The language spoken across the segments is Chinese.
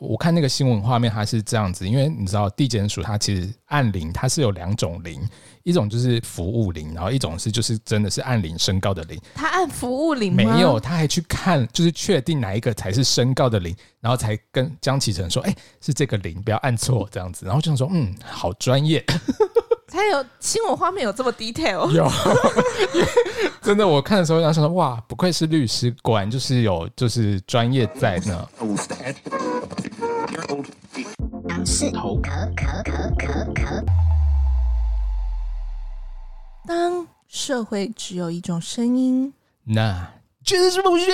我看那个新闻画面，它是这样子，因为你知道地检署它其实按铃，它是有两种铃，一种就是服务铃，然后一种是就是真的是按铃身高的铃。他按服务铃没有，他还去看，就是确定哪一个才是身高的铃，然后才跟江启程说：“哎、欸，是这个铃，不要按错这样子。”然后就想说：“嗯，好专业。”他有新闻画面有这么 detail？有，真的，我看的时候想说：“哇，不愧是律师，果然就是有就是专业在呢。”杨式头壳壳壳壳壳。当社会只有一种声音，那就是不是？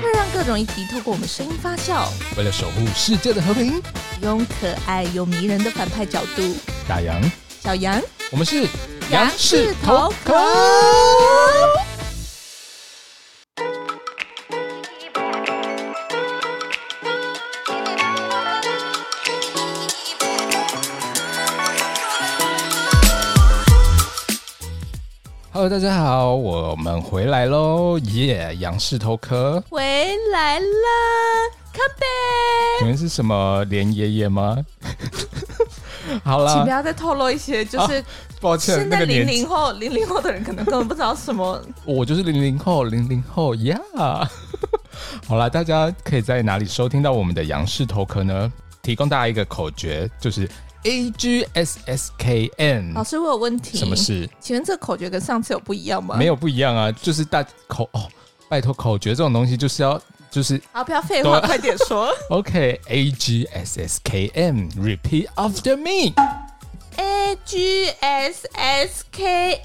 会让各种议题透过我们声音发酵。为了守护世界的和平，用可爱又迷人的反派角度，大杨、小杨，我们是杨式头壳。Hello，大家好，我们回来喽！耶，杨氏头壳回来了，Come back！你们是什么连爷爷吗？好了，请不要再透露一些，就是、啊、抱歉，现在零零后，零零后的人可能根本不知道什么。我就是零零后，零零后呀。Yeah、好了，大家可以在哪里收听到我们的杨氏头壳呢？提供大家一个口诀，就是。A G S S K N，老师，我有问题。什么事？请问这个口诀跟上次有不一样吗？没有不一样啊，就是大口哦，拜托，口诀这种东西就是要就是。好，不要废话，快点说。OK，A G S S K N，Repeat after me。A G S S K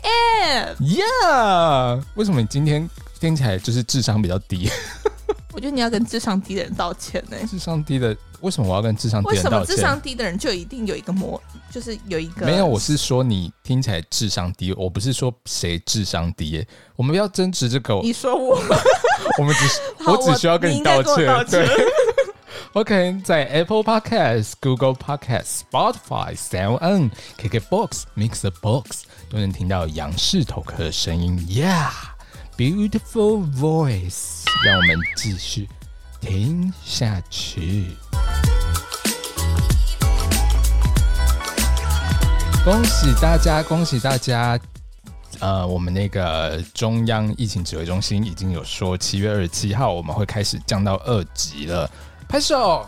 N，Yeah。为什么你今天听起来就是智商比较低？我觉得你要跟智商低的人道歉呢、欸。智商低的，为什么我要跟智商低的人道歉？为什么智商低的人就一定有一个模，就是有一个？没有，我是说你听起来智商低，我不是说谁智商低、欸。我们不要争执这个。你说我？我们只是，我只需要跟你道歉。道歉对。OK，在 Apple Podcast、Google Podcast、Spotify、SoundOn、KKBox、MixerBox 都能听到杨氏头壳的声音。Yeah，beautiful voice。让我们继续听下去。恭喜大家，恭喜大家！呃，我们那个中央疫情指挥中心已经有说，七月二十七号我们会开始降到二级了。拍手！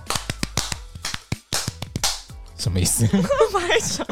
什么意思？拍手。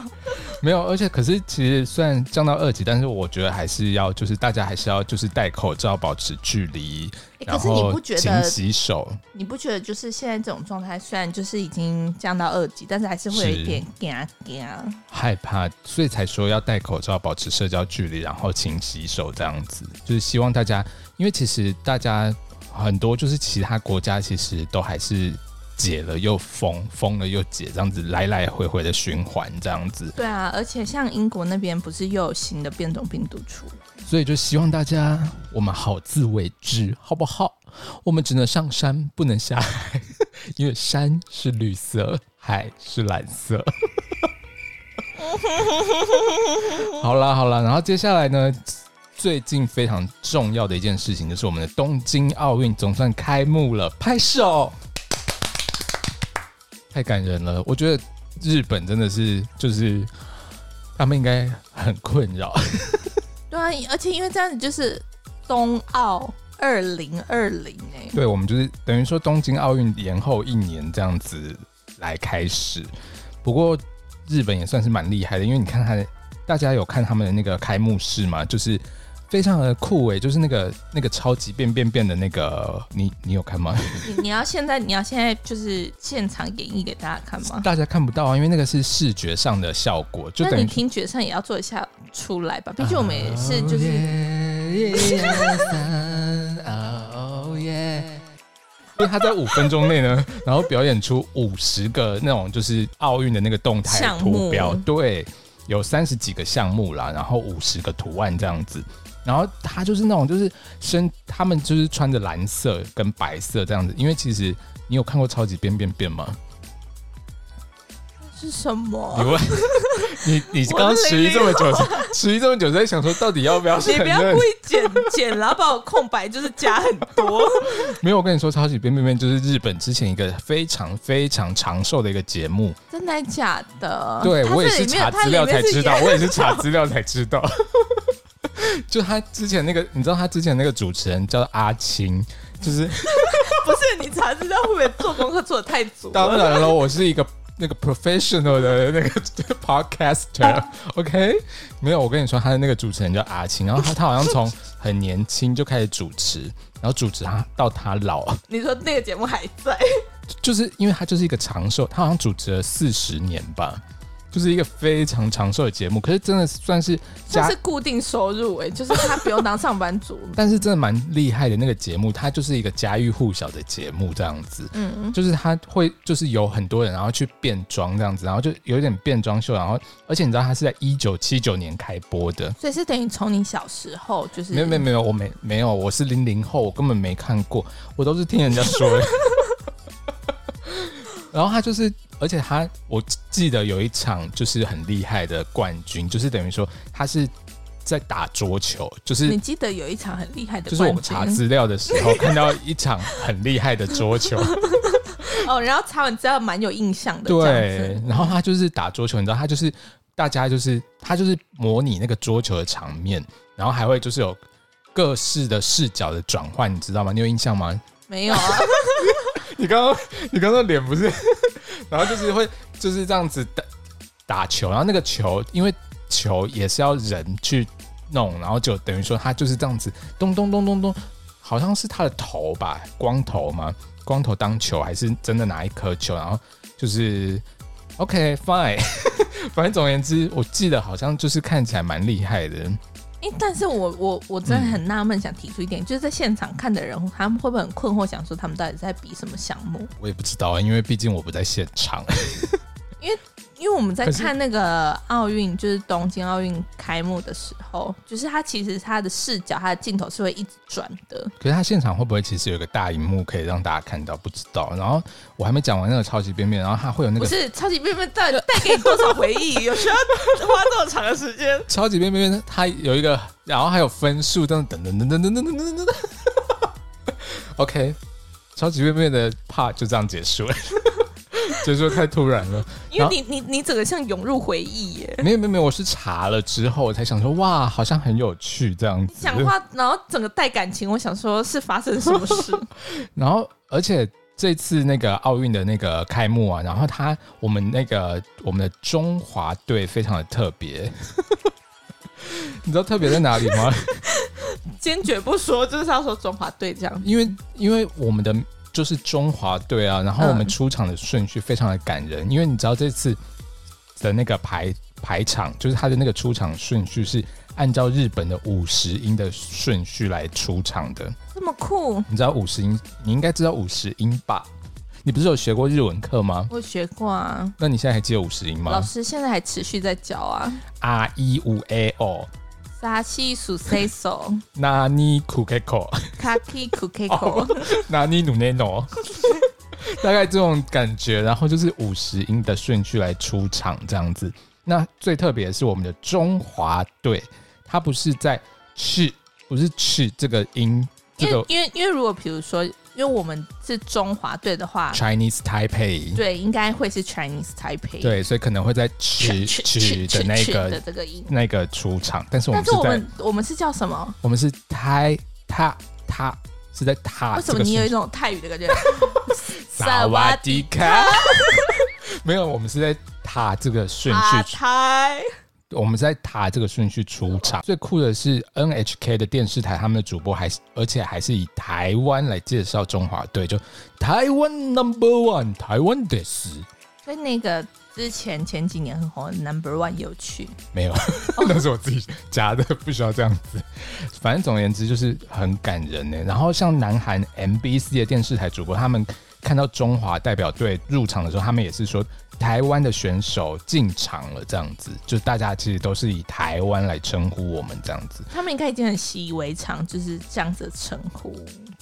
没有，而且可是其实虽然降到二级，但是我觉得还是要就是大家还是要就是戴口罩，保持距离，然后勤洗手。你不觉得就是现在这种状态，虽然就是已经降到二级，但是还是会有一点惊惊害怕，所以才说要戴口罩，保持社交距离，然后勤洗手这样子。就是希望大家，因为其实大家很多就是其他国家其实都还是。解了又封，封了又解，这样子来来回回的循环，这样子。对啊，而且像英国那边不是又有新的变种病毒出，所以就希望大家我们好自为之，好不好？我们只能上山，不能下海，因为山是绿色，海是蓝色。好了好了，然后接下来呢，最近非常重要的一件事情就是我们的东京奥运总算开幕了，拍手。太感人了，我觉得日本真的是，就是他们应该很困扰。对啊，而且因为这样子就是冬奥二零二零哎，对，我们就是等于说东京奥运延后一年这样子来开始。不过日本也算是蛮厉害的，因为你看他，大家有看他们的那个开幕式吗？就是。非常的酷诶，就是那个那个超级变变变的那个，你你有看吗？你你要现在你要现在就是现场演绎给大家看吗？大家看不到啊，因为那个是视觉上的效果，就等于你听觉上也要做一下出来吧。毕竟我们也是就是，因为他在五分钟内呢，然后表演出五十个那种就是奥运的那个动态图标，对，有三十几个项目啦，然后五十个图案这样子。然后他就是那种，就是身，他们就是穿着蓝色跟白色这样子。因为其实你有看过超级变变变吗？是什么？你问你，你刚刚迟疑这么久，迟疑这么久，在想说到底要不要？你不要故意剪剪，然后把我空白就是加很多。没有，我跟你说，超级变变变就是日本之前一个非常非常长寿的一个节目。真的假的？对，我也是查资料才知道，我也是查资料才知道。就他之前那个，你知道他之前那个主持人叫阿青，就是 不是你查资料会不会做功课做的太足？当然了，我是一个。那个 professional 的那个 podcaster，OK，没有，我跟你说，他的那个主持人叫阿青，然后他他好像从很年轻就开始主持，然后主持他到他老。你说那个节目还在？就是因为他就是一个长寿，他好像主持了四十年吧。就是一个非常长寿的节目，可是真的算是算是固定收入哎、欸，就是他不用当上班族。但是真的蛮厉害的那个节目，它就是一个家喻户晓的节目这样子。嗯，就是他会就是有很多人然后去变装这样子，然后就有点变装秀，然后而且你知道他是在一九七九年开播的，所以是等于从你小时候就是没有没有没有我没没有我是零零后，我根本没看过，我都是听人家说的。然后他就是。而且他，我记得有一场就是很厉害的冠军，就是等于说他是在打桌球，就是你记得有一场很厉害的，就是我们查资料的时候看到一场很厉害的桌球。哦，然后查完资料蛮有印象的。对，然后他就是打桌球，你知道，他就是大家就是他就是模拟那个桌球的场面，然后还会就是有各式的视角的转换，你知道吗？你有印象吗？没有啊。你刚刚你刚刚脸不是？然后就是会就是这样子打打球，然后那个球因为球也是要人去弄，然后就等于说他就是这样子咚咚咚咚咚，好像是他的头吧，光头吗？光头当球还是真的拿一颗球？然后就是 OK fine，反正总而言之，我记得好像就是看起来蛮厉害的。但是我我我真的很纳闷，想提出一点，嗯、就是在现场看的人，他们会不会很困惑，想说他们到底在比什么项目？我也不知道啊，因为毕竟我不在现场。因为因为我们在看那个奥运，就是东京奥运开幕的时候，就是他其实他的视角，他的镜头是会一直转的。可是他现场会不会其实有个大荧幕可以让大家看到？不知道。然后我还没讲完那个超级变变，然后他会有那个不是超级变变带带给你多少回忆？有需要花这么长的时间？超级变变它有一个，然后还有分数，等等等等等等等等等等。OK，超级变变的 part 就这样结束了。就是说太突然了，因为你你你整个像涌入回忆耶。没有没有没有，我是查了之后我才想说，哇，好像很有趣这样子。讲话，然后整个带感情，我想说是发生什么事。然后，而且这次那个奥运的那个开幕啊，然后他我们那个我们的中华队非常的特别。你知道特别在哪里吗？坚决不说，就是要说中华队这样。因为因为我们的。就是中华队啊，然后我们出场的顺序非常的感人，嗯、因为你知道这次的那个排排场，就是他的那个出场顺序是按照日本的五十音的顺序来出场的，这么酷！你知道五十音？你应该知道五十音吧？你不是有学过日文课吗？我学过啊。那你现在还记得五十音吗？老师现在还持续在教啊。R E 五 A O。沙西苏塞索，纳尼库克口，卡基库克口，纳尼努内诺，大概这种感觉，然后就是五十音的顺序来出场这样子。那最特别的是我们的中华队，它不是在去，不是去这个音，这个因为因为如果比如说。因为我们是中华队的话，Chinese Taipei，对，应该会是 Chinese Taipei，对，所以可能会在曲曲的那个的这个音那个出场，但是我们是在我们我们是叫什么？我们是泰他他是在他，为什么你有一种泰语的感觉？萨瓦迪卡，没有，我们是在他这个顺序。我们在塔这个顺序出场，最酷的是 NHK 的电视台，他们的主播还是而且还是以台湾来介绍中华队，就台湾 Number One，台湾的是。所以那个之前前几年很红的 Number One 有去没有？那是我自己加的，不需要这样子。反正总而言之就是很感人呢。然后像南韩 MBC 的电视台主播，他们看到中华代表队入场的时候，他们也是说。台湾的选手进场了，这样子，就大家其实都是以台湾来称呼我们这样子。他们应该已经很习以为常，就是这样子的称呼。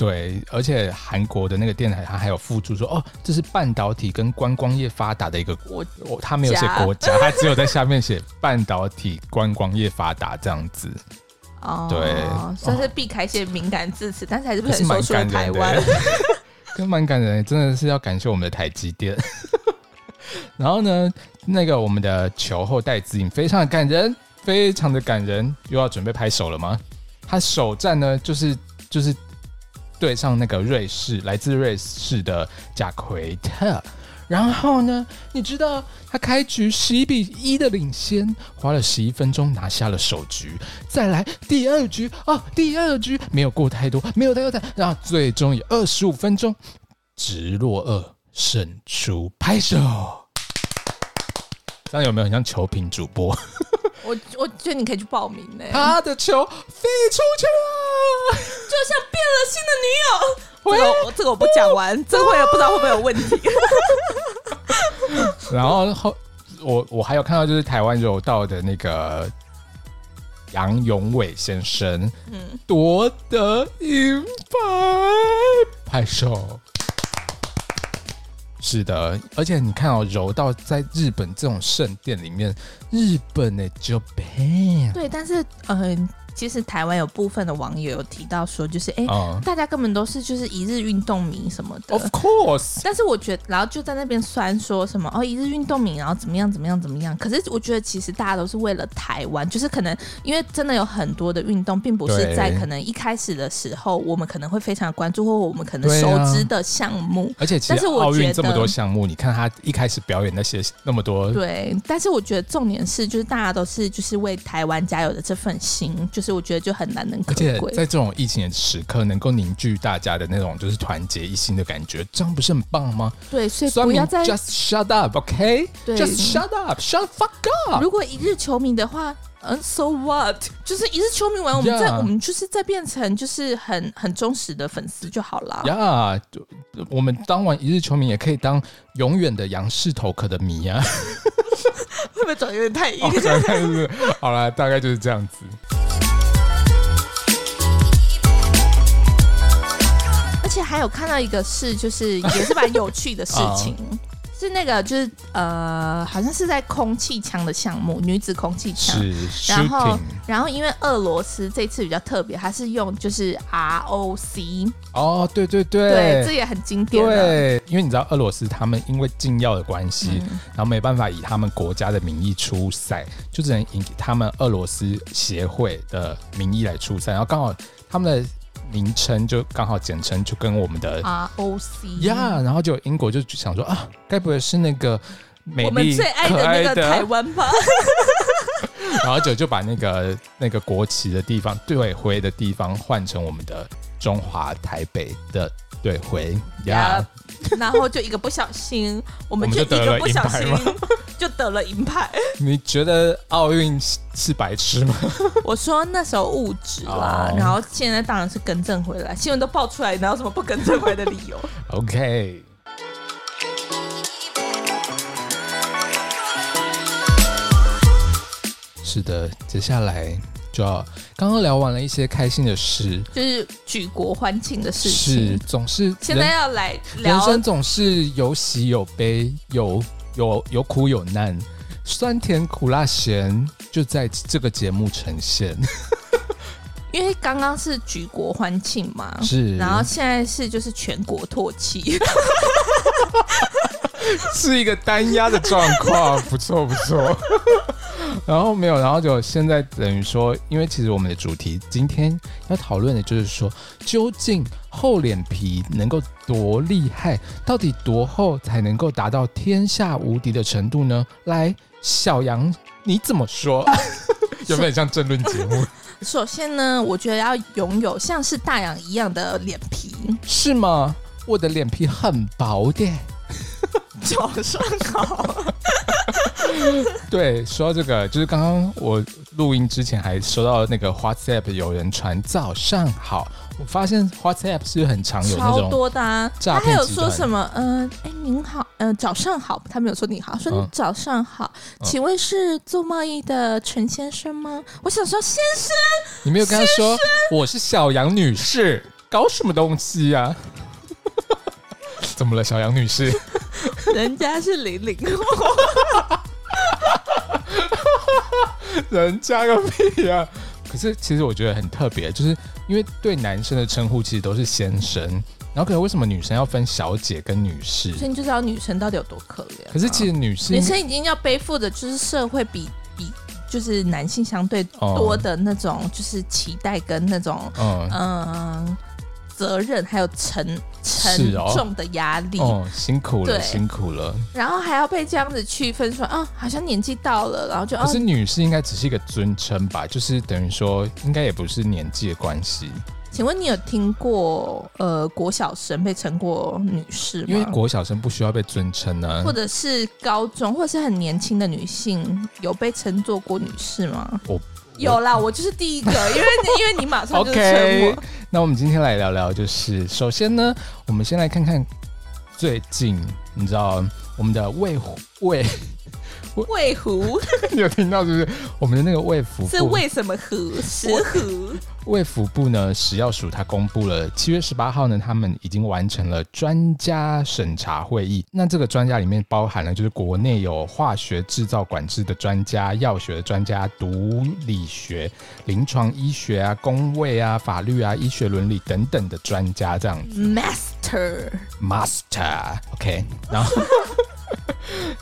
对，而且韩国的那个电台，它还有附注说，哦，这是半导体跟观光业发达的一个国，我他没有写国家，他只有在下面写半导体观光业发达这样子。哦，对，算是避开一些敏感字词，哦，但是还是不想说出台湾，跟蛮感人，真的是要感谢我们的台积电。然后呢，那个我们的球后戴资颖非常的感人，非常的感人，又要准备拍手了吗？他首战呢，就是就是对上那个瑞士，来自瑞士的贾奎特。然后呢，你知道他开局十一比一的领先，花了十一分钟拿下了首局。再来第二局哦，第二局没有过太多，没有太多，然后最终以二十五分钟直落二胜出，拍手。这样有没有很像球评主播？我我觉得你可以去报名呢。他的球飞出去了，就像变了心的女友。这个我这个我不讲完，这会不知道会不会有问题。然后后我我还有看到就是台湾柔道的那个杨永伟先生，嗯，夺得银牌，拍手。是的，而且你看哦，柔道在日本这种圣殿里面，日本的 Japan，对，但是嗯。其实台湾有部分的网友有提到说，就是哎、欸，uh, 大家根本都是就是一日运动迷什么的。Of course。但是我觉得，然后就在那边酸说什么哦，一日运动迷，然后怎么样怎么样怎么样。可是我觉得，其实大家都是为了台湾，就是可能因为真的有很多的运动，并不是在可能一开始的时候，我们可能会非常关注或我们可能熟知的项目。而且，其实奥运这么多项目，你看他一开始表演那些那么多。对，但是我觉得重点是，就是大家都是就是为台湾加油的这份心，就是我觉得就很难。而且在这种疫情的时刻，能够凝聚大家的那种就是团结一心的感觉，这样不是很棒吗？对，所以不要再 just shut up，OK？Just shut up，shut fuck up。如果一日球迷的话，嗯，so what？就是一日球迷完，我们再我们就是再变成就是很很忠实的粉丝就好了。呀，我们当完一日球迷，也可以当永远的杨氏头壳的迷啊。会不会转有点太硬？好了，大概就是这样子。还有看到一个事，就是也是蛮有趣的事 情，是那个就是呃，好像是在空气枪的项目，女子空气枪。是。然后，然后因为俄罗斯这次比较特别，它是用就是 ROC。哦，对对对，对，这也很经典。对，因为你知道俄罗斯他们因为禁药的关系，嗯，然后没办法以他们国家的名义出赛，就只能以他们俄罗斯协会的名义来出赛，然后刚好他们的。名称就刚好简称就跟我们的 ROC 呀，yeah, 然后就英国就想说啊，该不会是那个美丽最爱的那个台湾吧？然后就就把那个那个国旗的地方队徽的地方换成我们的中华台北的队徽呀。然后就一个不小心，我们就一个不小心 就得了银牌。你觉得奥运是白痴吗？我说那时候物质啦，oh. 然后现在当然是更正回来，新闻都爆出来，哪有什么不更正回来的理由？OK。是的，接下来。就要刚刚聊完了一些开心的事，就是举国欢庆的事情。是，总是现在要来聊，人生总是有喜有悲，有有有苦有难，酸甜苦辣咸就在这个节目呈现。因为刚刚是举国欢庆嘛，是，然后现在是就是全国唾弃，是一个单压的状况，不错不错。然后没有，然后就现在等于说，因为其实我们的主题今天要讨论的就是说，究竟厚脸皮能够多厉害，到底多厚才能够达到天下无敌的程度呢？来，小杨你怎么说？有没有像争论节目？首先呢，我觉得要拥有像是大洋一样的脸皮，是吗？我的脸皮很薄的。早上好。对，说到这个，就是刚刚我录音之前还收到那个 WhatsApp 有人传早上好，我发现 WhatsApp 是很常有那种多的啊。他还有说什么？嗯、呃，哎，您好，嗯、呃，早上好。他没有说你好，说你早上好，嗯、请问是做贸易的陈先生吗？我想说先生，你没有跟他说我是小杨女士。搞什么东西呀、啊？怎么了，小杨女士？人家是零零后，人家个屁呀、啊！可是其实我觉得很特别，就是因为对男生的称呼其实都是先生，然后可能为什么女生要分小姐跟女士？所以你就知道女生到底有多可怜、啊。可是其实女士，女生已经要背负的就是社会比比就是男性相对多的那种，就是期待跟那种嗯。嗯责任还有沉沉重的压力哦，哦，辛苦了，辛苦了。然后还要被这样子区分说，哦，好像年纪到了，然后就。可是女士应该只是一个尊称吧？就是等于说，应该也不是年纪的关系。请问你有听过呃国小生被称过女士吗？因为国小生不需要被尊称呢。或者是高中或者是很年轻的女性有被称作过女士吗？我。有啦，我就是第一个，因为 因为你马上就成我。OK，那我们今天来聊聊，就是首先呢，我们先来看看最近，你知道我们的卫卫。卫福，你有听到是不是？我们的那个卫福是为什么福？石虎。卫福部呢？食药署它公布了七月十八号呢，他们已经完成了专家审查会议。那这个专家里面包含了就是国内有化学制造管制的专家、药学的专家、毒理学、临床医学啊、公卫啊、法律啊、医学伦理等等的专家这样子。Master，Master，OK，然后，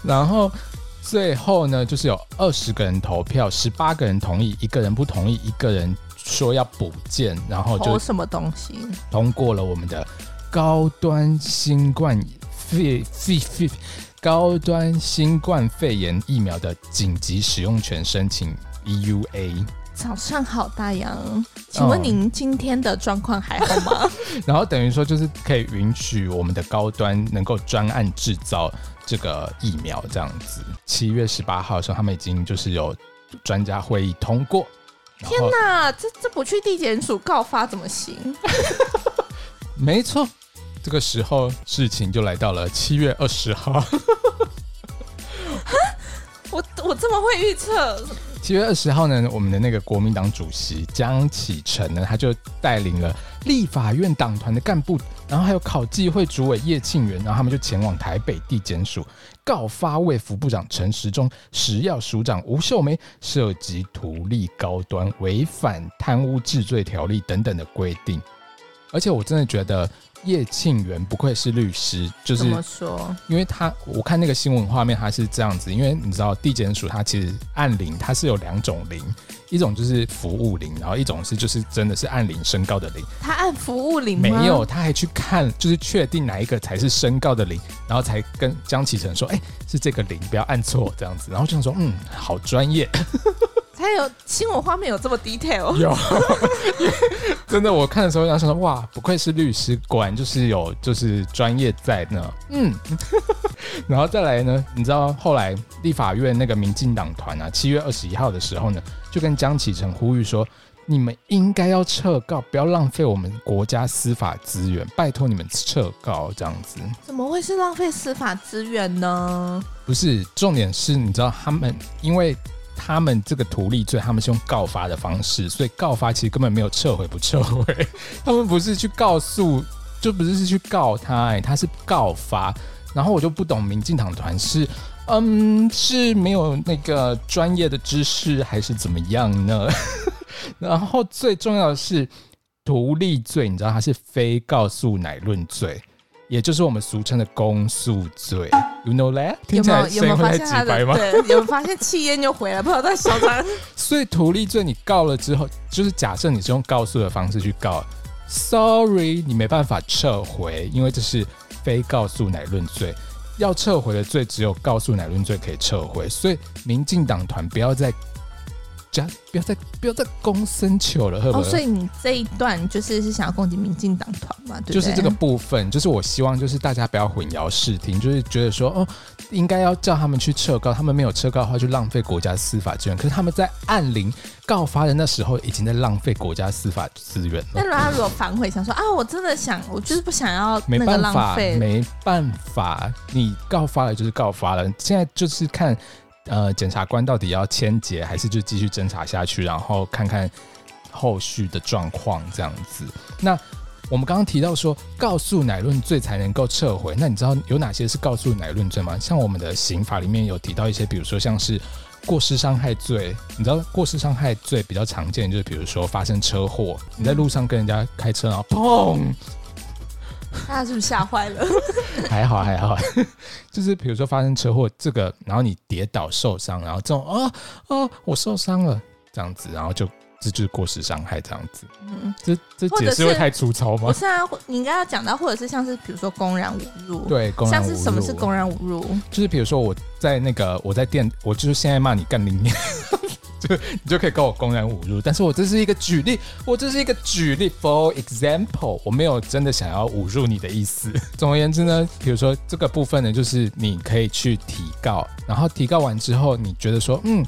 然后。最后呢，就是有二十个人投票，十八个人同意，一个人不同意，一个人说要补件，然后就什么东西通过了我们的高端新冠肺肺肺高端新冠肺炎疫苗的紧急使用权申请 EUA。早上好，大洋，请问您今天的状况还好吗？然后等于说就是可以允许我们的高端能够专案制造。这个疫苗这样子，七月十八号的时候，他们已经就是有专家会议通过。天哪，这这不去地检署告发怎么行？没错，这个时候事情就来到了七月二十号。我我这么会预测？七月二十号呢，我们的那个国民党主席江启臣呢，他就带领了立法院党团的干部，然后还有考纪会主委叶庆元，然后他们就前往台北地检署告发卫福部长陈时中、食药署长吴秀梅涉及图利高端、违反贪污治罪条例等等的规定，而且我真的觉得。叶庆元不愧是律师，就是怎么说？因为他我看那个新闻画面，他是这样子。因为你知道地检署它其实按铃，它是有两种铃，一种就是服务铃，然后一种是就是真的是按铃身高的铃。他按服务铃没有，他还去看，就是确定哪一个才是身高的铃，然后才跟江启程说：“哎、欸，是这个铃，不要按错这样子。”然后就想说：“嗯，好专业。”还有新闻画面有这么 detail？有，真的，我看的时候想说，哇，不愧是律师，果然就是有就是专业在那。嗯，然后再来呢，你知道后来立法院那个民进党团啊，七月二十一号的时候呢，就跟江启臣呼吁说，你们应该要撤告，不要浪费我们国家司法资源，拜托你们撤告这样子。怎么会是浪费司法资源呢？不是，重点是你知道他们因为。他们这个图利罪，他们是用告发的方式，所以告发其实根本没有撤回不撤回，他们不是去告诉，就不是是去告他，哎，他是告发。然后我就不懂，民进党团是，嗯，是没有那个专业的知识，还是怎么样呢？然后最重要的是，图利罪，你知道它是非告诉乃论罪。也就是我们俗称的公诉罪，You know that？听起来声音会太直白吗？对，有没有发现气焰就回来，不知道在嚣张。所以图利罪你告了之后，就是假设你是用告诉的方式去告，Sorry，你没办法撤回，因为这是非告诉乃论罪。要撤回的罪只有告诉乃论罪可以撤回，所以民进党团不要再。加不要再不要再攻深球了，哦，所以你这一段就是是想要攻击民进党团嘛？对，就是这个部分，就是我希望就是大家不要混淆视听，就是觉得说哦，应该要叫他们去撤告，他们没有撤告的话就浪费国家司法资源。可是他们在按铃告发的那时候已经在浪费国家司法资源了。那如果他如果反悔想说啊，我真的想，我就是不想要那个浪费，没办法，你告发了就是告发了，现在就是看。呃，检察官到底要签结，还是就继续侦查下去，然后看看后续的状况这样子。那我们刚刚提到说告诉乃论罪才能够撤回，那你知道有哪些是告诉乃论罪吗？像我们的刑法里面有提到一些，比如说像是过失伤害罪，你知道过失伤害罪比较常见，就是比如说发生车祸，你在路上跟人家开车，然后砰。大家是不是吓坏了？还 好还好，就是比如说发生车祸这个，然后你跌倒受伤，然后这种哦哦我受伤了这样子，然后就这就是过失伤害这样子。嗯，这这解释会太粗糙吗？不是啊，你应该要讲到，或者是像是比如说公然侮辱，对，公然侮辱。像是什么是公然侮辱？就是比如说我在那个我在店，我就是现在骂你干零年。就你就可以跟我公然侮辱，但是我这是一个举例，我这是一个举例，for example，我没有真的想要侮辱你的意思。总而言之呢，比如说这个部分呢，就是你可以去提告，然后提告完之后，你觉得说，嗯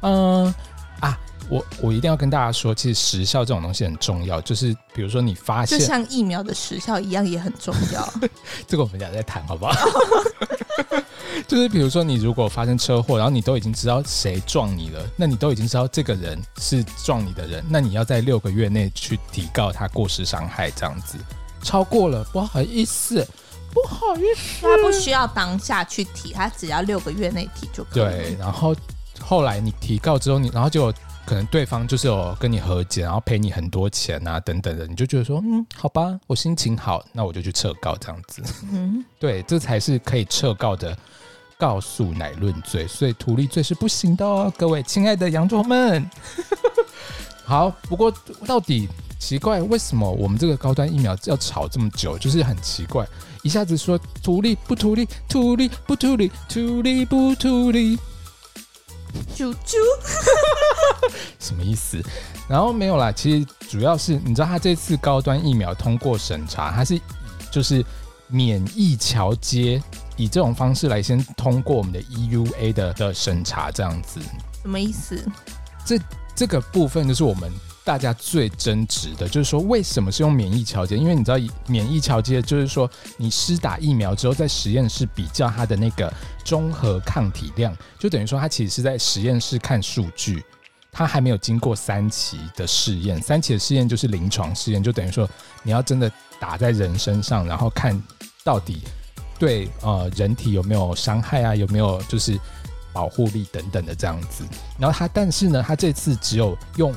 嗯、呃、啊。我我一定要跟大家说，其实时效这种东西很重要。就是比如说你发现，就像疫苗的时效一样，也很重要。这个我们俩再谈好不好？就是比如说你如果发生车祸，然后你都已经知道谁撞你了，那你都已经知道这个人是撞你的人，那你要在六个月内去提告他过失伤害，这样子超过了，不好意思，不好意思，他不需要当下去提，他只要六个月内提就可以。对，然后后来你提告之后，你然后就。可能对方就是有跟你和解，然后赔你很多钱啊，等等的，你就觉得说，嗯，好吧，我心情好，那我就去撤告这样子。嗯，对，这才是可以撤告的告诉乃论罪，所以图利罪是不行的哦，各位亲爱的羊驼们。好，不过到底奇怪，为什么我们这个高端疫苗要炒这么久？就是很奇怪，一下子说图利不图利，图利不图利，图利不图利。啾啾，什么意思？然后没有啦，其实主要是你知道，他这次高端疫苗通过审查，它是以就是免疫桥接，以这种方式来先通过我们的 EUA 的的审查，这样子。什么意思？这这个部分就是我们。大家最争执的就是说，为什么是用免疫桥接？因为你知道，免疫桥接就是说，你施打疫苗之后，在实验室比较它的那个中和抗体量，就等于说，它其实是在实验室看数据，它还没有经过三期的试验。三期的试验就是临床试验，就等于说，你要真的打在人身上，然后看到底对呃人体有没有伤害啊，有没有就是保护力等等的这样子。然后它，但是呢，它这次只有用。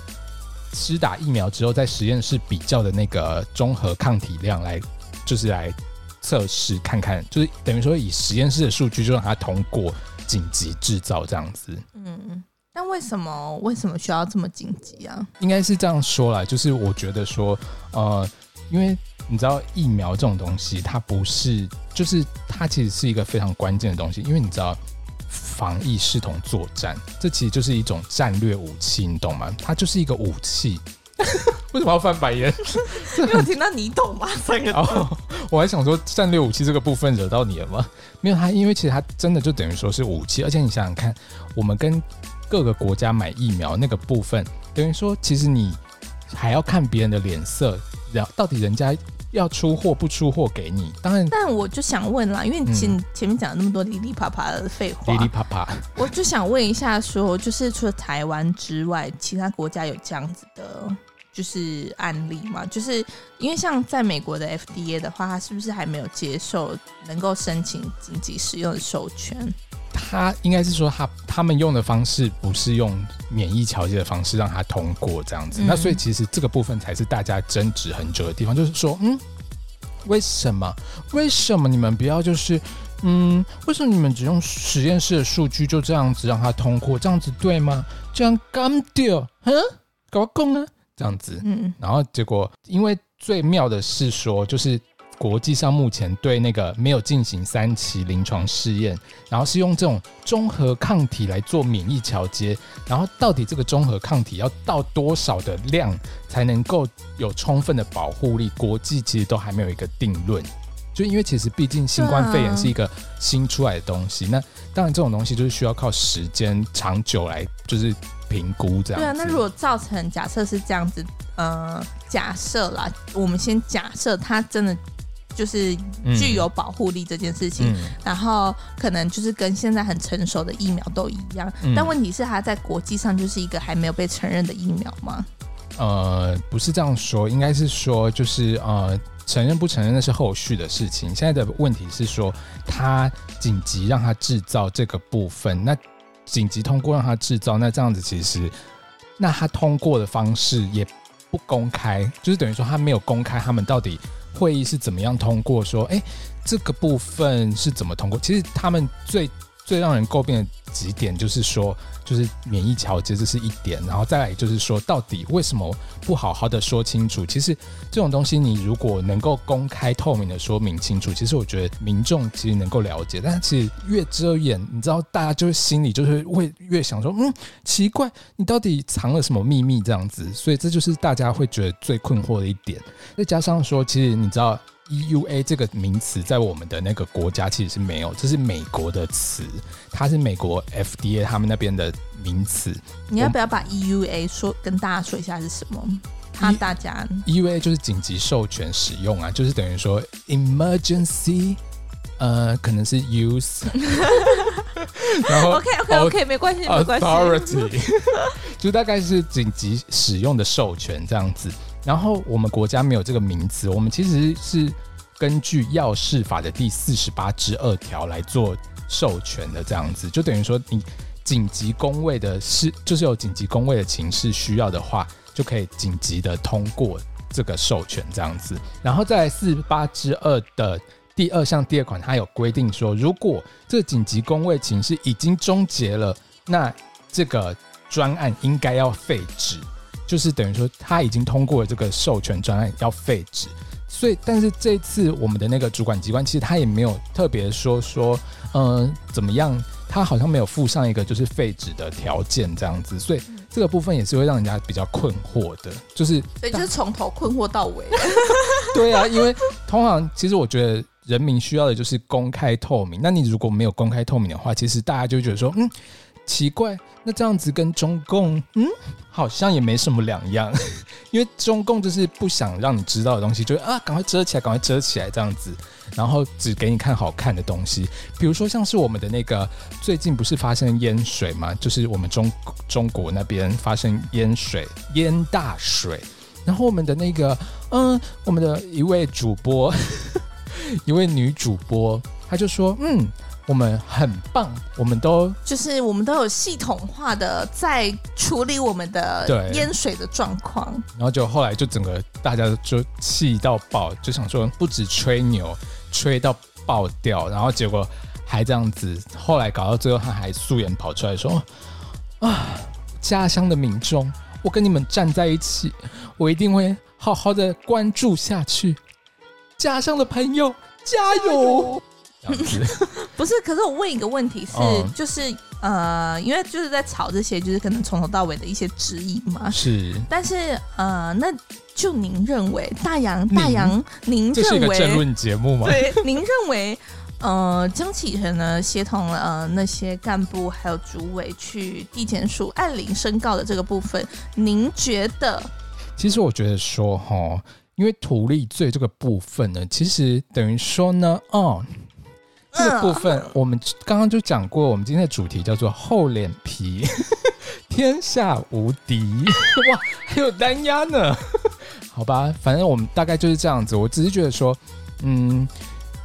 施打疫苗之后，在实验室比较的那个综合抗体量来，就是来测试看看，就是等于说以实验室的数据就让它通过紧急制造这样子。嗯，但为什么为什么需要这么紧急啊？应该是这样说啦，就是我觉得说，呃，因为你知道疫苗这种东西，它不是，就是它其实是一个非常关键的东西，因为你知道。防疫视同作战，这其实就是一种战略武器，你懂吗？它就是一个武器。为什么要翻白眼？因为我听到你懂吗？三个哦，我还想说战略武器这个部分惹到你了吗？没有，它因为其实它真的就等于说是武器，而且你想想看，我们跟各个国家买疫苗那个部分，等于说其实你还要看别人的脸色，然后到底人家。要出货不出货给你，当然。但我就想问啦，因为你前前面讲了那么多哩哩啪啪的废话，哩哩啪啪，我就想问一下说，说就是除了台湾之外，其他国家有这样子的，就是案例吗？就是因为像在美国的 FDA 的话，它是不是还没有接受能够申请紧急使用的授权？他应该是说他他们用的方式不是用免疫调节的方式让他通过这样子，嗯、那所以其实这个部分才是大家争执很久的地方，就是说，嗯，为什么？为什么你们不要就是，嗯，为什么你们只用实验室的数据就这样子让他通过，这样子对吗？这样干掉，嗯，搞我讲啊，这样子，嗯，然后结果因为最妙的是说就是。国际上目前对那个没有进行三期临床试验，然后是用这种中和抗体来做免疫桥接，然后到底这个中和抗体要到多少的量才能够有充分的保护力？国际其实都还没有一个定论，就因为其实毕竟新冠肺炎是一个新出来的东西，那当然这种东西就是需要靠时间长久来就是评估这样。对啊，那如果造成假设是这样子，呃，假设啦，我们先假设它真的。就是具有保护力这件事情，嗯、然后可能就是跟现在很成熟的疫苗都一样，嗯、但问题是它在国际上就是一个还没有被承认的疫苗吗？呃，不是这样说，应该是说就是呃，承认不承认那是后续的事情。现在的问题是说，他紧急让他制造这个部分，那紧急通过让他制造，那这样子其实，那他通过的方式也不公开，就是等于说他没有公开他们到底会议是怎么样通过，说，哎，这个部分是怎么通过？其实他们最。最让人诟病的几点就是说，就是免疫调节，这是一点，然后再来就是说，到底为什么不好好的说清楚？其实这种东西，你如果能够公开透明的说明清楚，其实我觉得民众其实能够了解。但是其实越遮掩，你知道，大家就是心里就是会越想说，嗯，奇怪，你到底藏了什么秘密这样子？所以这就是大家会觉得最困惑的一点。再加上说，其实你知道。EUA 这个名词在我们的那个国家其实是没有，这是美国的词，它是美国 FDA 他们那边的名词。你要不要把 EUA 说跟大家说一下是什么？怕大家 EUA 就是紧急授权使用啊，就是等于说 emergency，呃，可能是 use，然后 OK OK OK 没关系没关系，authority 就大概是紧急使用的授权这样子。然后我们国家没有这个名词，我们其实是根据药事法的第四十八之二条来做授权的，这样子就等于说你紧急公卫的事，就是有紧急公卫的情势需要的话，就可以紧急的通过这个授权这样子。然后在四十八之二的第二项第二款，它有规定说，如果这个紧急公卫情势已经终结了，那这个专案应该要废止。就是等于说，他已经通过了这个授权专案要废止，所以，但是这次我们的那个主管机关其实他也没有特别说说，嗯、呃，怎么样，他好像没有附上一个就是废止的条件这样子，所以这个部分也是会让人家比较困惑的，就是，对，就是从头困惑到尾。对啊，因为通常其实我觉得人民需要的就是公开透明，那你如果没有公开透明的话，其实大家就觉得说，嗯。奇怪，那这样子跟中共，嗯，好像也没什么两样，因为中共就是不想让你知道的东西，就啊，赶快遮起来，赶快遮起来这样子，然后只给你看好看的东西，比如说像是我们的那个最近不是发生淹水嘛？就是我们中中国那边发生淹水，淹大水，然后我们的那个，嗯，我们的一位主播，一位女主播，她就说，嗯。我们很棒，我们都就是我们都有系统化的在处理我们的淹水的状况，然后就后来就整个大家就气到爆，就想说不止吹牛，吹到爆掉，然后结果还这样子，后来搞到最后他还素颜跑出来说啊，家乡的民众，我跟你们站在一起，我一定会好好的关注下去，家乡的朋友加油。不是，可是我问一个问题是，嗯、就是呃，因为就是在吵这些，就是可能从头到尾的一些质疑嘛。是，但是呃，那就您认为，大洋大洋，您认为这是一个政论节目吗？对，您认为呃，江启臣呢协同了呃那些干部还有主委去地检署按铃申告的这个部分，您觉得？其实我觉得说哈，因为图利罪这个部分呢，其实等于说呢，哦。这个部分我们刚刚就讲过，我们今天的主题叫做厚脸皮，天下无敌 哇，还有单压呢，好吧，反正我们大概就是这样子。我只是觉得说，嗯，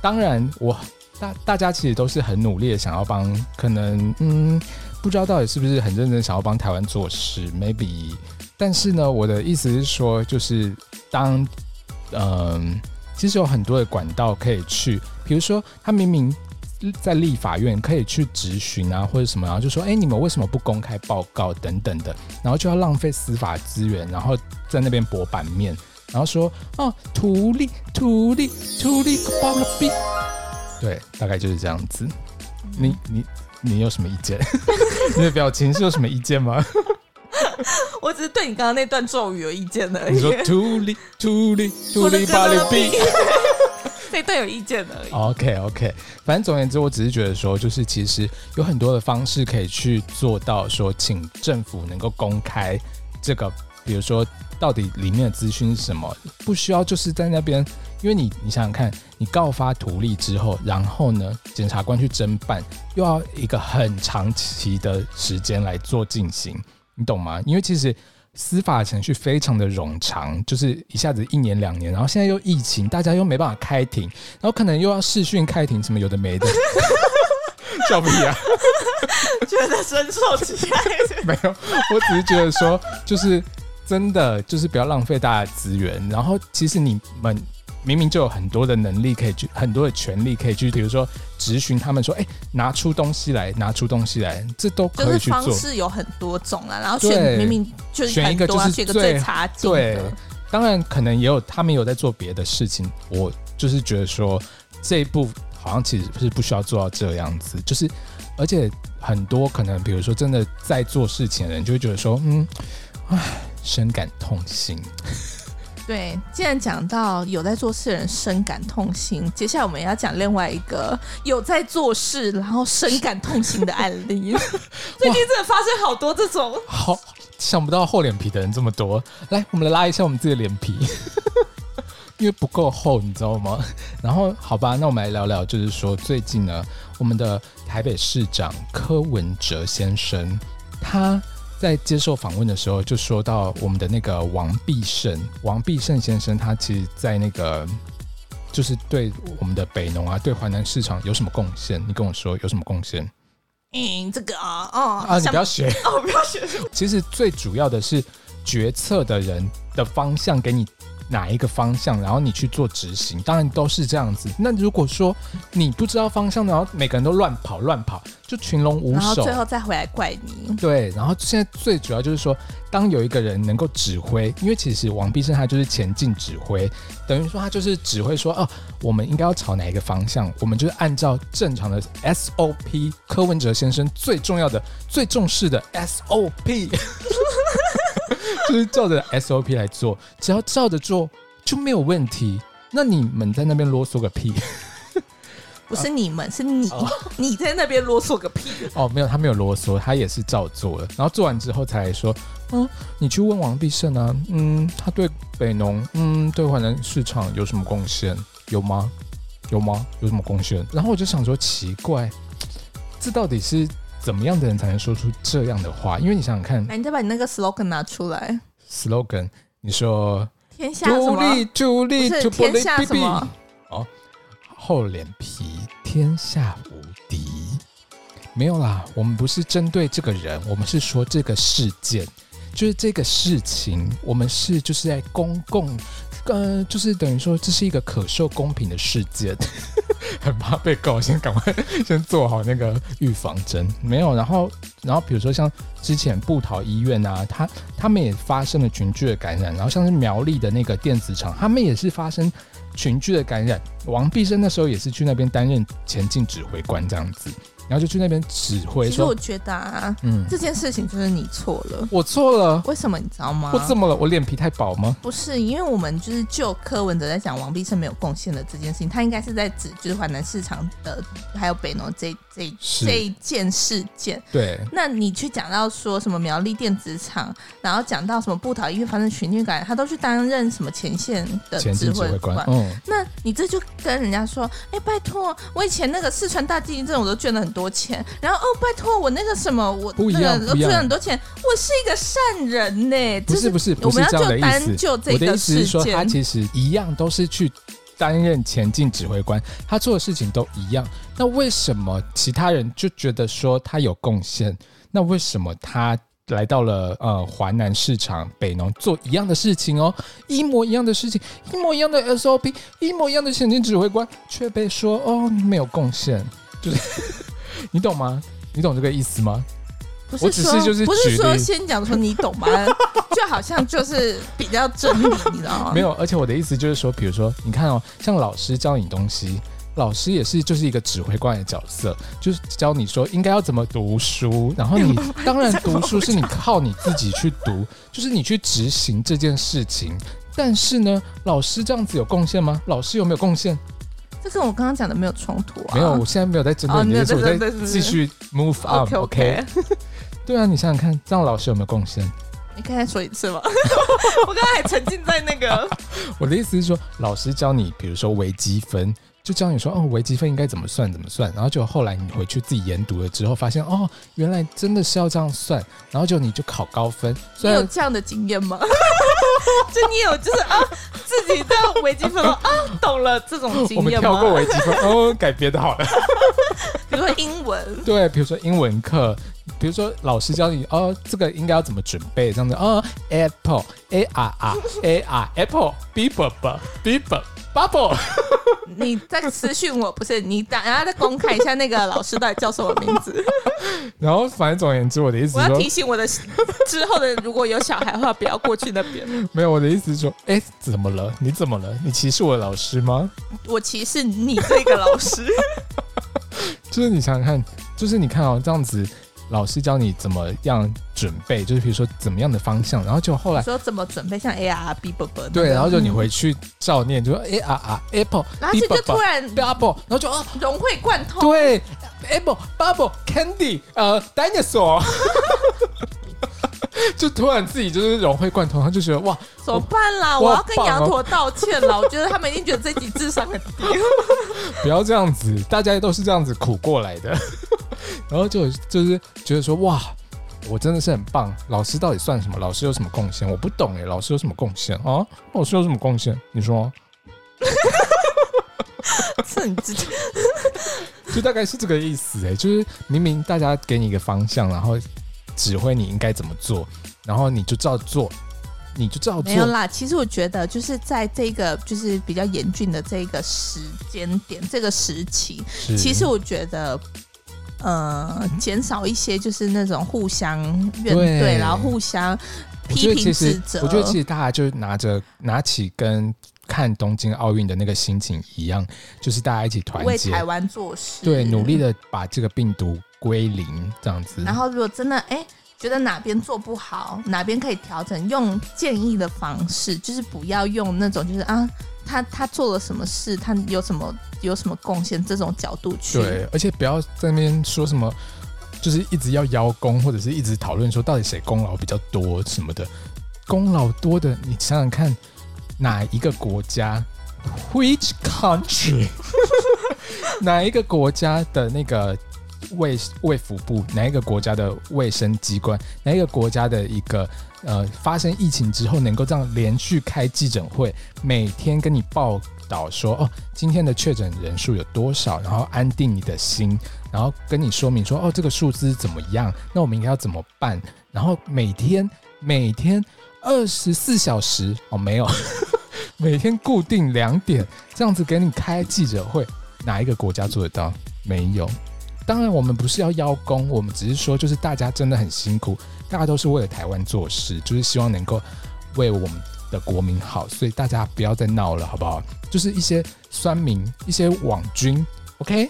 当然我大大家其实都是很努力的想要帮，可能嗯，不知道到底是不是很认真想要帮台湾做事，maybe。但是呢，我的意思是说，就是当嗯。其实有很多的管道可以去，比如说他明明在立法院可以去质询啊，或者什么，然后就说：“哎，你们为什么不公开报告等等的？”然后就要浪费司法资源，然后在那边博版面，然后说：“哦，图利图利图利个包个币。”对，大概就是这样子。你你你有什么意见？你的表情是有什么意见吗？我只是对你刚刚那段咒语有意见而已。你说 这段有意见而已。OK OK，反正总而言之，我只是觉得说，就是其实有很多的方式可以去做到，说请政府能够公开这个，比如说到底里面的资讯是什么，不需要就是在那边，因为你你想想看，你告发图利之后，然后呢，检察官去侦办，又要一个很长期的时间来做进行。你懂吗？因为其实司法程序非常的冗长，就是一下子一年两年，然后现在又疫情，大家又没办法开庭，然后可能又要视讯开庭，什么有的没的，笑屁啊！觉得深受其害。没有，我只是觉得说，就是真的，就是不要浪费大家的资源。然后，其实你们。明明就有很多的能力可以去，很多的权利可以去，比如说质询他们说，哎、欸，拿出东西来，拿出东西来，这都可以去做。就是方式有很多种啊，然后选明明就是选一个就是最，最差劲的。对，当然可能也有他们有在做别的事情。我就是觉得说这一步好像其实是不需要做到这样子，就是而且很多可能比如说真的在做事情的人就会觉得说，嗯，唉，深感痛心。对，既然讲到有在做事的人深感痛心，接下来我们要讲另外一个有在做事然后深感痛心的案例。最近真的发生好多这种，好想不到厚脸皮的人这么多。来，我们来拉一下我们自己的脸皮，因为不够厚，你知道吗？然后好吧，那我们来聊聊，就是说最近呢，我们的台北市长柯文哲先生，他。在接受访问的时候，就说到我们的那个王必胜，王必胜先生，他其实，在那个就是对我们的北农啊，对华南市场有什么贡献？你跟我说有什么贡献？嗯，这个啊，哦啊，你不要学 哦，不要学。其实最主要的是决策的人的方向给你。哪一个方向，然后你去做执行，当然都是这样子。那如果说你不知道方向，然后每个人都乱跑乱跑，就群龙无首，然后最后再回来怪你。对，然后现在最主要就是说，当有一个人能够指挥，因为其实王必胜他就是前进指挥，等于说他就是指挥说，哦，我们应该要朝哪一个方向，我们就是按照正常的 SOP，柯文哲先生最重要的、最重视的 SOP。就是照着 SOP 来做，只要照着做就没有问题。那你们在那边啰嗦个屁？不是你们，是你，哦、你在那边啰嗦个屁？哦，没有，他没有啰嗦，他也是照做了。然后做完之后才来说，嗯，你去问王必胜啊，嗯，他对北农，嗯，对华南市场有什么贡献？有吗？有吗？有什么贡献？然后我就想说，奇怪，这到底是？怎么样的人才能说出这样的话？因为你想想看，来，你再把你那个 slogan 拿出来。slogan，你说天下什么？助力，助力，不是天下什么？哦，厚脸皮，天下无敌。没有啦，我们不是针对这个人，我们是说这个事件，就是这个事情，我们是就是在公共。呃，就是等于说，这是一个可受公平的事件，很怕被告，先赶快先做好那个预防针。没有，然后，然后比如说像之前布桃医院啊，他他们也发生了群聚的感染，然后像是苗栗的那个电子厂，他们也是发生群聚的感染。王必生那时候也是去那边担任前进指挥官这样子。然后就去那边指挥。其实我觉得啊，嗯，这件事情就是你错了。我错了？为什么你知道吗？我怎么了？我脸皮太薄吗？不是，因为我们就是就柯文哲在讲王必胜没有贡献的这件事情，他应该是在指就是华南市场的还有北农这这这一件事件。对。那你去讲到说什么苗栗电子厂，然后讲到什么布桃医院发生群聚感染，他都去担任什么前线的指挥官。嗯。那你这就跟人家说，哎、欸，拜托，我以前那个四川大地震，我都捐了很多。多钱，然后哦，拜托我那个什么，我不一样，我捐很多钱，我是一个善人呢。不是不是，不是这样的意思。我们要就这个事件。我的意思是说，他其实一样都是去担任前进指挥官，他做的事情都一样。那为什么其他人就觉得说他有贡献？那为什么他来到了呃华南市场北农做一样的事情哦，一模一样的事情，一模一样的 SOP，一模一样的前进指挥官，却被说哦没有贡献，就是。你懂吗？你懂这个意思吗？不是说，我只是就是不是说先讲说你懂吗？就好像就是比较真理，你知道吗？没有，而且我的意思就是说，比如说，你看哦，像老师教你东西，老师也是就是一个指挥官的角色，就是教你说应该要怎么读书，然后你 当然读书是你靠你自己去读，就是你去执行这件事情。但是呢，老师这样子有贡献吗？老师有没有贡献？这跟我刚刚讲的没有冲突啊！没有，我现在没有在针对你的意思，我在继续 move on，OK？对啊，你想想看，这样老师有没有贡献？你可以再说一次吗？我刚才还沉浸在那个 我的意思是说，老师教你，比如说微积分，就教你说哦，微积分应该怎么算怎么算，然后就后来你回去自己研读了之后，发现哦，原来真的是要这样算，然后就你就考高分。你有这样的经验吗？就你有就是啊，自己在微积分啊，懂了这种经验吗？我们跳过微积分哦，改别的好了。比如说英文，对，比如说英文课，比如说老师教你哦，这个应该要怎么准备这样子哦，apple a r r a r apple b b b b b bubble。你在私讯我，不是你等下再公开一下那个老师到底叫什么名字？然后反正总而言之，我的意思说，我要提醒我的 之后的如果有小孩的话，不要过去那边。没有，我的意思是说，哎，怎么了？你怎么了？你歧视我的老师吗？我歧视你这个老师。就是你想想看，就是你看哦，这样子。老师教你怎么样准备，就是比如说怎么样的方向，然后就后来说怎么准备，像 A R B B B 对，然后就你回去照念，就说 A R R Apple，然后就突然 Bubble，然后就哦融会贯通，对，Apple Bubble Candy，呃，Dinosaur，就突然自己就是融会贯通，他就觉得哇，怎么办啦？我，我要跟羊驼道歉了，我觉得他们一定觉得这集智商很低，不要这样子，大家都是这样子苦过来的。然后就就是觉得说哇，我真的是很棒。老师到底算什么？老师有什么贡献？我不懂哎。老师有什么贡献啊？老师有什么贡献？你说？是你自己，就大概是这个意思哎。就是明明大家给你一个方向，然后指挥你应该怎么做，然后你就照做，你就照做。没有啦，其实我觉得就是在这个就是比较严峻的这个时间点，这个时期，其实我觉得。呃，减少一些就是那种互相怨怼，对然后互相批评指责。我觉得其实大家就拿着拿起跟看东京奥运的那个心情一样，就是大家一起团结，为台湾做事，对，努力的把这个病毒归零这样子。然后如果真的哎觉得哪边做不好，哪边可以调整，用建议的方式，就是不要用那种就是啊。他他做了什么事？他有什么有什么贡献？这种角度去对，而且不要在那边说什么，就是一直要邀功，或者是一直讨论说到底谁功劳比较多什么的。功劳多的，你想想看，哪一个国家？Which country？哪一个国家的那个卫卫福部？哪一个国家的卫生机关？哪一个国家的一个？呃，发生疫情之后，能够这样连续开记者会，每天跟你报道说，哦，今天的确诊人数有多少，然后安定你的心，然后跟你说明说，哦，这个数字怎么样？那我们应该要怎么办？然后每天每天二十四小时哦，没有，每天固定两点这样子给你开记者会，哪一个国家做得到？没有。当然，我们不是要邀功，我们只是说，就是大家真的很辛苦，大家都是为了台湾做事，就是希望能够为我们的国民好，所以大家不要再闹了，好不好？就是一些酸民、一些网军，OK，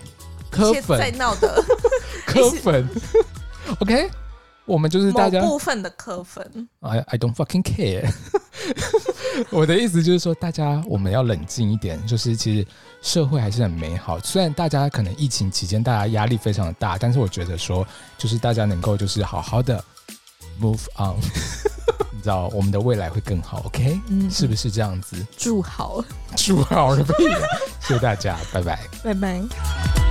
科粉在闹的 科粉，OK，我们就是大家部分的科粉，I I don't fucking care。我的意思就是说，大家我们要冷静一点，就是其实。社会还是很美好，虽然大家可能疫情期间大家压力非常的大，但是我觉得说，就是大家能够就是好好的 move on，你知道我们的未来会更好，OK？嗯，是不是这样子？祝好，祝好了，谢谢大家，拜拜，拜拜。